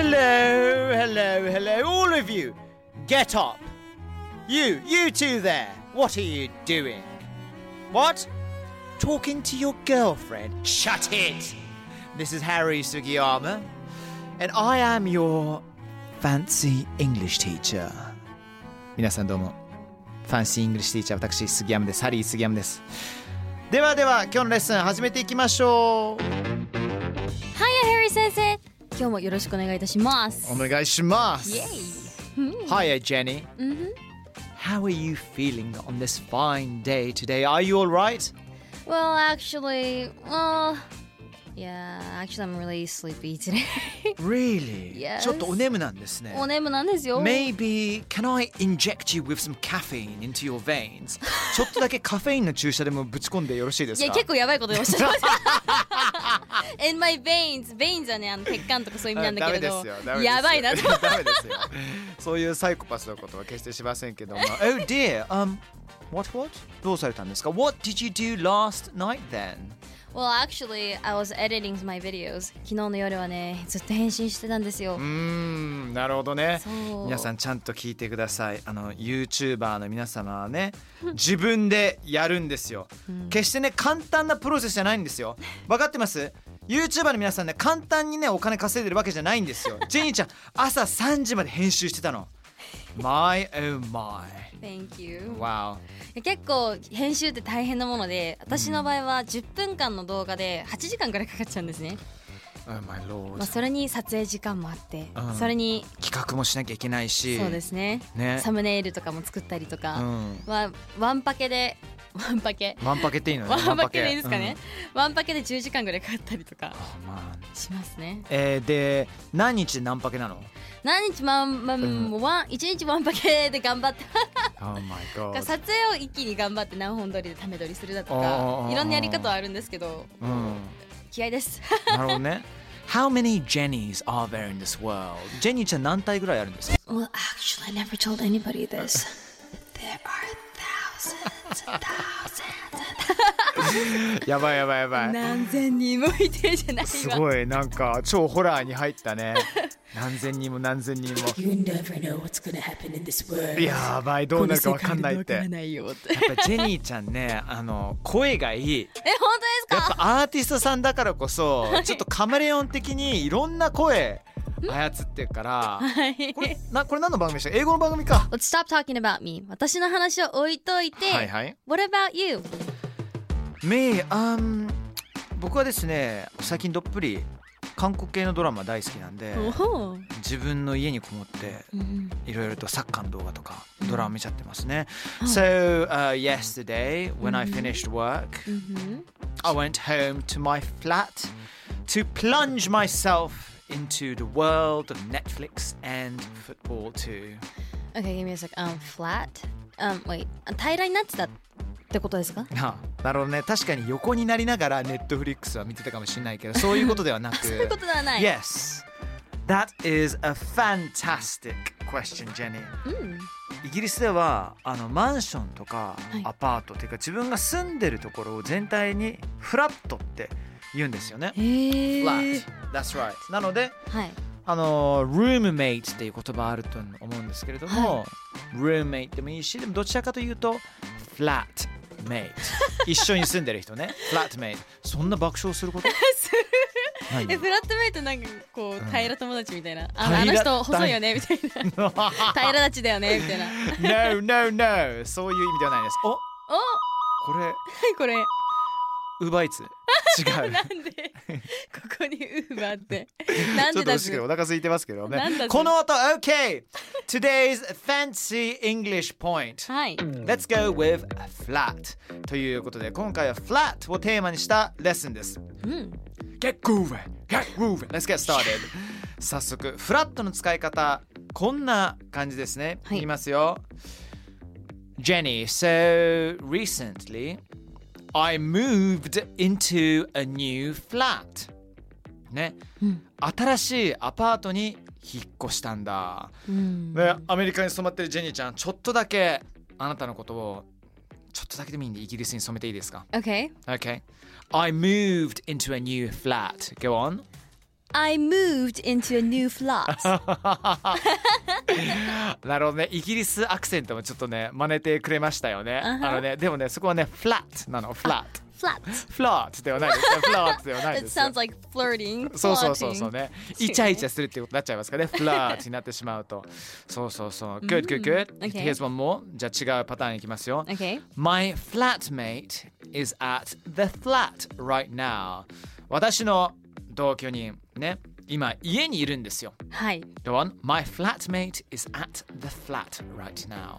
Hello, hello, hello, all of you. Get up. You, you two there. What are you doing? What? Talking to your girlfriend? Shut it. This is Harry Sugiyama, and I am your fancy English teacher. 皆さんどうも。ファンシーイングリッシュティーチャー私杉山です。ハリー杉山です。ではでは今日のレッスン始めていきましょう。はい、ハリー先生。 今日もよろしくお願いいたします。お願いします。イエイ。 Hiya, Jenny. How are you feeling on this fine day today? Are you all right? Well, actually, well, yeah, actually I'm really sleepy today. Really? Yes. ちょっとお眠なんですね。お眠なんですよ。 Maybe can I inject you with some caffeine into your veins? ちょっとだけカフェインの注射でもぶち込んでよろしいですかいや、結構やばいことおっしゃいました。 In my veins, veins はね、あの血管とかそういう意味なんだけれどやばいなと。ダメですよそういうサイコパスのことは決してしませんけども Oh dear um what what? どうされたんですか？What did you do last night then? Well, actually, I was editing my videos. 昨日の夜はね、ずっと編集してたんですよ。うー。んなるほどね。皆さんちゃんと聞いてください。あの YouTuber の皆様はね自分でやるんですよ、決してね簡単なプロセスじゃないんですよ。分かってます？YouTuber の皆さんね簡単にねお金稼いでるわけじゃないんですよ。ジェニーちゃん朝3時まで編集してたの My oh my. Thank you. Wow. 結構編集って大変なもので私の場合は10分間の動画で8時間ぐらいかかっちゃうんですね、Oh まあ、それに撮影時間もあって、うん。それに企画もしなきゃいけないし。そうですね。ね。サムネイルとかも作ったりとうか、ん。まあ、ワンパケでワンパケ。ワンパケっていいのね。ワンパケでいいですかね。うん、ワンパケで10時間ぐらいかかったりとかしますね。えー、で何日で何パケなの？何日まんまん、ワン一日ワンパケで頑張って Oh 撮影を一気に頑張って何本撮りでため撮りするだとかいろんなやり方はあるんですけどうん。気合です。なるほどね。How many Jennies are there in this world? ジェニーちゃん何体ぐらいあるんですか？Well, actually, I never told anybody this. やばいやばいやばい。何千人もいてじゃないわ。すごいなんか超ホラーに入ったね。何千人も何千人も。やばいどうなるかわかんないって。やっ。ぱジェニーちゃんねあの声がいい。え、本当ですか？やっぱアーティストさんだからこそちょっとカメレオン的にいろんな声操ってるから。はい。これなこれ何の番組でした？英語の番組か。Let's stop talking about me. 私の話を置いといて。はいはい。What about you? Me, um, 僕はですね最近どっぷり韓国系のドラマ大好きなんで自分の家にこもってうんいろいろとサッカーの動画とかドラマ見ちゃってますね。So、uh, yesterday when I finished work うん I went home to my flat to plunge myself into the world of Netflix and football too. Okay, give me a sec. Um, flat? Um, wait. 平らになってたってことですか？な あなるほどね確かに横になりながら Netflix は見てたかもしれないけどそういうことではなく そういうことではない。Yes. That is a fantastic question, Jenny. うん。イギリスではあのマンションとかはいアパートっていうか自分が住んでるところを全体にフラットって言うんですよね。Flat. That's right. なのではい。あの roommate っていう言葉あると思うんですけれども、roommate でもいいしでもどちらかというと flatmate 一緒に住んでる人ね。flatmate そんな爆笑すること？何えフラットメイトなんかこう平ら友達みたいな、あ平のあの人細いよねみたいな。平ら立ちだよねみたいな。No, no, no そういう意味ではないです。お？お？これ。これウーバーイーツ違う なんでここにウーバーって？なんちょっとでだ惜しいけどお腹空いてますけどね。この後、OK! Today's fancy English point. はい Let's go with flat. ということで、今回は flat をテーマにしたレッスンです。うん、Get grooving! Get grooving! Let's get started! 早速、フラットの使い方、こんな感じですね。はい言いますよ。Jenny, so recently I moved into a new flat. ね、新しいアパートに引っ越したんだ。うん、ね、アメリカに染まってるジェニーちゃん、ちょっとだけあなたのことをちょっとだけでもいいんでイギリスに染めていいですか？OK ?Okay. I moved into a new flat. Go on. I moved into a new flat なるほどね。イギリスアクセントもちょっとね、真似てくれましたよね。あのね、でもね、そこはね、フラットなの、flat フラットではないですよ。フラットではないですよ sounds。like flirting そうそうそうそうね。イチャイチャするってことになっちゃいますからね。フラットになってしまうと。そうそうそう。Good, good, good. Okay. Here's one more. じゃあ違うパターンいきますよ。OK My flatmate is at the flat right now. 私の同居人ね、今家にいるんですよ。はい Go on. My flatmate is at the flat right now.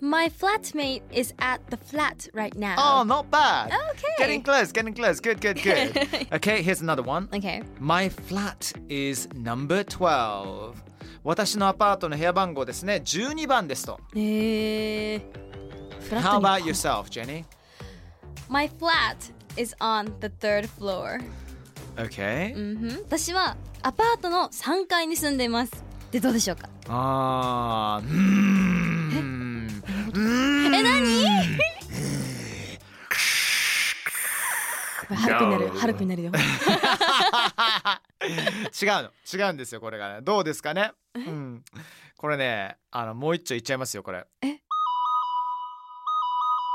My flatmate is at the flat right now Oh, not bad. Okay. Getting close, getting close. Good, good, good. okay, here's another one. OK My flat is number 12. 私のアパートの部屋番号ですね。12番ですと。えー、フラッ How トに about yourself, Jenny? My flat is on the third floor Okay. うん私はアパートの3階に住んでいます。でどうでしょうか？あーうーん。え何？ハルくんなるよハルくんになるよ。違うの。違うんですよこれがね。どうですかね？うん。これねあのもう一丁いっちゃいますよこれ。はい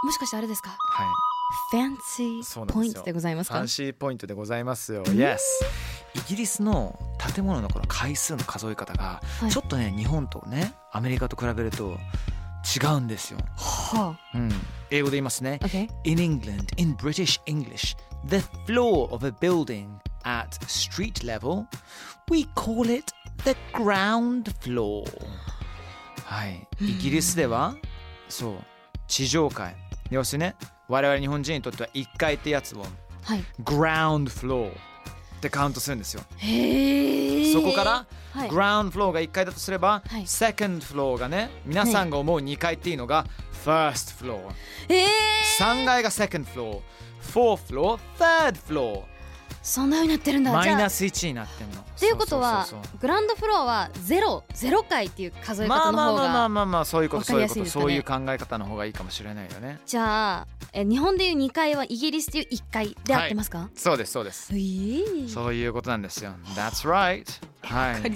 もしかしてあれですか？ファンシーポイントでございますか？ファンシーポイントでございますよ。Yes イギリスの建物のこの回数の数え方がはい。ちょっとね日本とねアメリカと比べると違うんですよ、はうん、英語で言いますね。あ OK In England, in British English, the floor of a building at street level, we call it the ground floor. はい。イギリスでは、そう、地上階。要するにね、我々日本人にとっては1階ってやつをはい ground floor ってカウントするんですよ。へえそこから、はい ground floor が1階だとすれば、はい second floor がね、皆さんが思う2階っていうのが first floor。えー、3階が second floor、4th floor、third floor。そんなようになってるんだマイナス1になってんの。っっていうことはグランドフロアはゼロゼロ回っていう数えまあまあ方の方まあまあがまあまあそういうことそういうことそういう考え方の方がいいかもしれないよね。じゃあえ日本でいう2階はイギリスでいう1階で合ってますか、そうですそうです。えー、そういうことなんですよ。That's right. はい。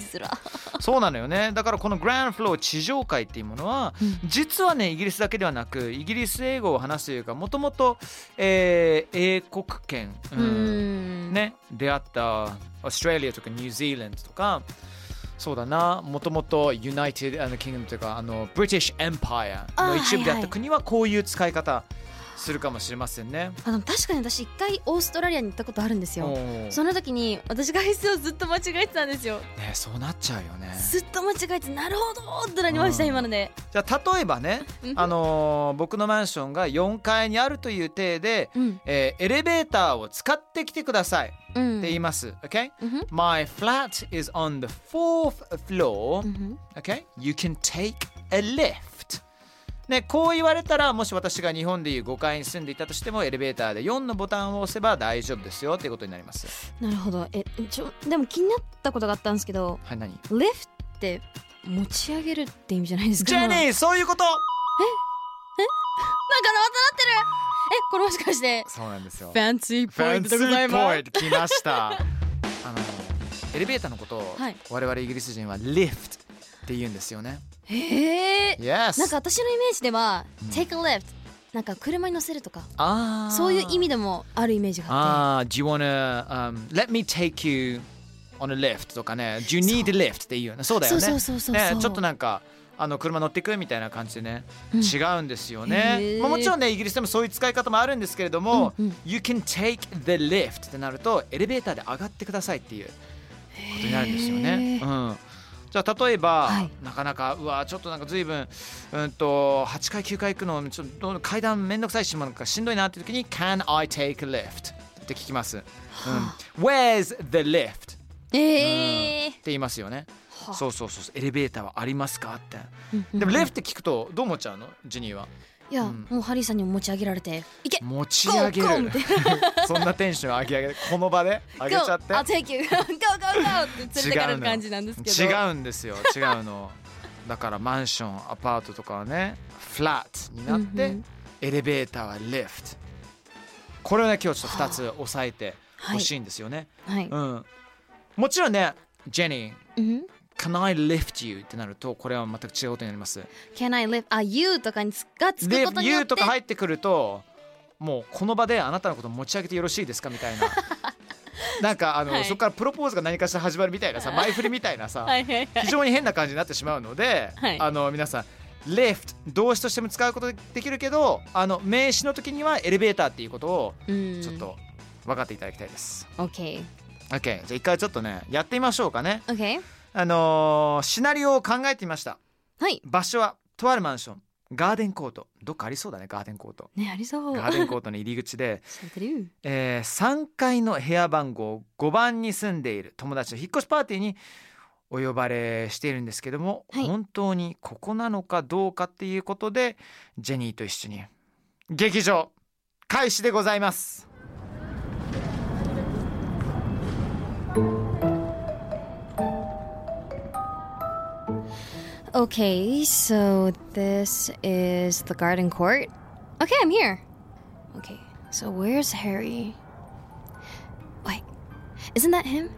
そうなのよね。だからこのグランドフロー地上階っていうものは、実はねイギリスだけではなくイギリス英語を話すというかもともとえー英国圏、うーんね出会ったオーストラリアとかニュージーランドとかそうだなもともと United Kingdom というかあの British Empire の一部であった国はこういう使い方するかもしれませんね。あの確かに私1回オーストラリアに行ったことあるんですよその時に私が質をずっと間違えてたんですよねそうなっちゃうよね。ずっと間違えてなるほどってなりましたうん今のでじゃあ例えばね、うんあのー僕のマンションが4階にあるという体で、うんえーエレベーターを使ってきてくださいってうん言います。うん My flat is on the fourth floor. うん Okay? You can take a lift. ね、こう言われたらもし私が日本でいう5階に住んでいたとしてもエレベーターで4のボタンを押せば大丈夫ですよっていうことになります。なるほど。えちょでも気になったことがあったんですけどはい、何？リフトって持ち上げるって意味じゃないですか？ジェニなんかーそういうこと！またなってる！えこれもしかしてそうなんですよ。フ。ァンシーポイントでございます？ファンシーポイント来ました。あのエレベーターのことをはい。我々イギリス人はリフトって言うんですよね。へえ。Yes. なんか私のイメージでは、take a lift なんか車に乗せるとかあー。そういう意味でもあるイメージがあっあー。Do you wanna、um, let me take you on a lift とかね。Do you need a lift っていうそうだよね。そうそうそうそうねそう。ちょっとなんかあの車乗ってくみたいな感じでね、うん。違うんですよへね、ー。まあ、もちろんねイギリスでもそういう使い方もあるんですけれども、うん。うん You can take the lift ってなるとエレベーターで上がってくださいっていうことになるんですよね。うんじゃあ例えば、はいなかなかうわちょっとなんか随分うんと8階9階行くのちょっと階段めんどくさいしなんかしんどいなっていう時に Can I take a lift? って聞きます。うん、Where's the lift? てええって言いますよね。はそうそうそうエレベーターはありますか？って。うんでもレフって聞くとどう思っちゃうの？ジェニーは。いや、うんもうハリーさんにも持ち上げられていけ持ち上げる。そんなテンション上げ上げこの場で上げちゃって Go! I'll take you! Go, go, go! って連れてかれる感じなんですけど違うんですよ違うのだからマンションアパートとかはねフラットになって、うんうんエレベーターはリフトこれをね今日ちょっと2つ押さえてほしいんですよね、はい、うんもちろんねジェニーうん、Can I lift you? ってなるとこれは全く違うことになります。Can I live? あ、You とかにつがつくこと Lift によ you って。とか入ってくるともうこの場であなたのこと持ち上げてよろしいですかみたいな。なんかあの、はい。そこからプロポーズが何かしら始まるみたいなさ前振りみたいなさ、はい非常に変な感じになってしまうので、はい。あの皆さん lift 動詞としても使うことできるけどあの名詞の時にはエレベーターっていうことをうん。ちょっと分かっていただきたいです。OK OK じゃあ一回ちょっとねやってみましょうかね。OK あのーシナリオを考えてみました。はい。場所はとあるマンション。ガーデンコート。どっかありそうだねガーデンコート。ねありそう。ガーデンコートの入り口で、えー3階の部屋番号5番に住んでいる。友達の引っ越しパーティーにお呼ばれしているんですけども、はい。本当にここなのかどうかっていうことでジェニーと一緒に劇場開始でございます。Okay, so this is the garden court. Okay, I'm here. Okay, so where's Harry? Wait, isn't that him?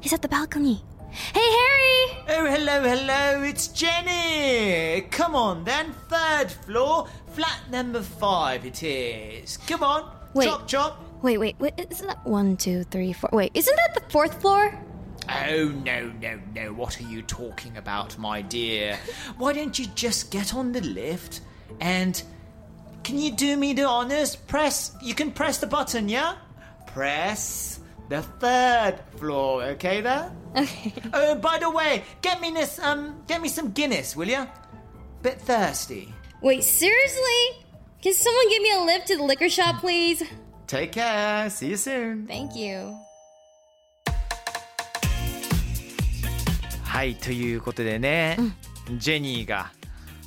He's at the balcony. Hey, Harry! Oh, hello, hello, it's Jenny. Come on then, third floor, flat number five it is. Come on, Wait. chop chop. Wait, wait, wait, isn't that one, two, three, four? Wait, isn't that the fourth floor? Oh, no, no, no. What are you talking about, my dear? Why don't you just get on the lift and. Can you do me the honors? Press. You can press the button, yeah? Press the third floor, okay there? Okay. Oh, by the way, get me this, um, get me some Guinness, will you? Bit thirsty. Wait, seriously? Can someone give me a lift to the liquor shop, please? Take care. See you soon. Thank you. はいということでね、ジェニーが、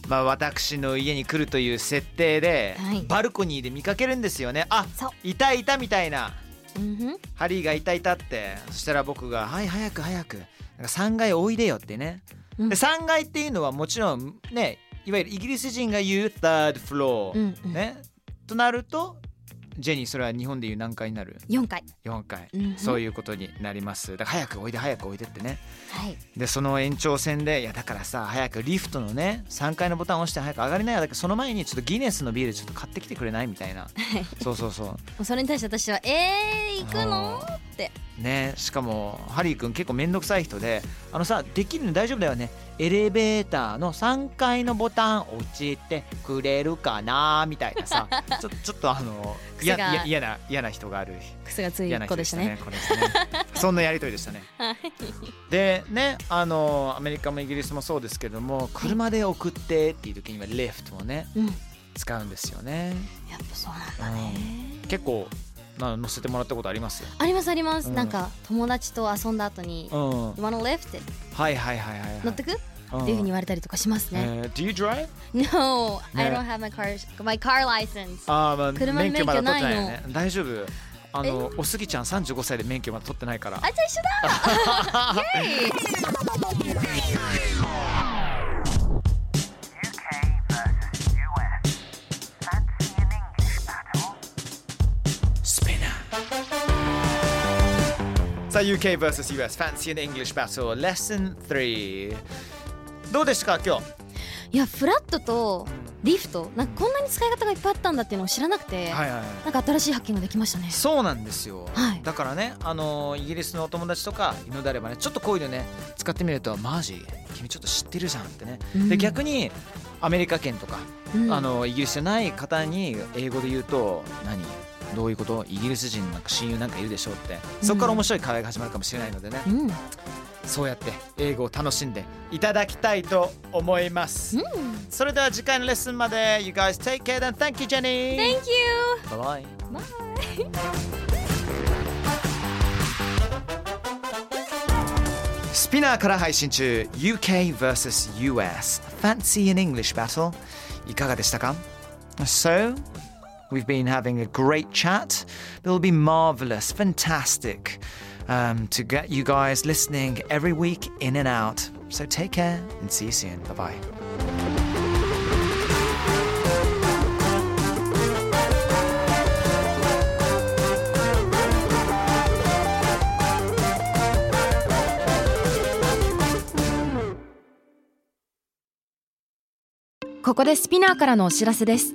まあ、私の家に来るという設定で、はい。バルコニーで見かけるんですよね。あいたいたみたいな。Mm-hmm. ハリーがいたいたって。そしたら僕が「はい早く早く。なんか3階おいでよ」ってね、うん。で3階っていうのはもちろんねいわゆるイギリス人が言う third floor、うんうん。ね。となるとジェニーそれは日本でいう何階になる？4回。4階、うん。そういうことになります。だから早くおいで早くおいでってね。はい。でその延長線でいやだからさ早くリフトのね3階のボタンを押して早く上がりなよ。だけどその前にちょっとギネスのビールちょっと買ってきてくれない？みたいな。そうそうそうそれに対して私は、えー、行くの？って。ねしかもハリー君結構めんどくさい人であのさできるの大丈夫だよねエレベーターの3階のボタン押してくれるかなみたいなさ ちょちょっとあの嫌な嫌な人がある癖がつい子でしたね。これですね そんなやりとりでしたねでねあのアメリカもイギリスもそうですけども車で送ってっていう時にはリフトをねうん。使うんですよねやっぱそうなんだね。結構な乗せてもらったことありますありますあります。うん。なんか友達と遊んだ後にう、ん。You wanna lift? ってはいはいはいはい、はい、乗ってく、うん。っていうふうに言われたりとかしますね。えー Do you drive? No, I ね don't have my car my car license. あーまあ車の免許まだ取ってないね。大丈夫？あのおすぎちゃん35歳で免許まだ取ってないから。あ、じゃあ一緒だ。イェイさあ UK vs.US Fancy an English Battle. Lesson 3どうでしたか今日？いやフラットとリフトなんかこんなに使い方がいっぱいあったんだっていうのを知らなくて、はいはいはい。なんか新しい発見ができましたね。そうなんですよ、はい。だからねあのイギリスのお友達とかいるのであればねちょっとこういうのね使ってみるとマジ？君ちょっと知ってるじゃんってね、うん。で逆にアメリカ圏とか、うん。あのイギリスじゃない方に英語で言うと何？どういうことイギリス人なんか親友なんかいるでしょうって。そこから面白い会話が始まるかもしれないのでね、うん。そうやって英語を楽しんでいただきたいと思います、それでは次回のレッスンまで You guys take care and thank you Jenny. Thank you! Bye bye. スピナーから配信中 UK vs.US Fancy in English Battle. いかがでしたか？So, we've been having a great chat. It'll be marvelous, fantastic um, to get you guys listening every week in and out. So take care and see you soon. Bye bye. .ここでスピナーからのお知らせです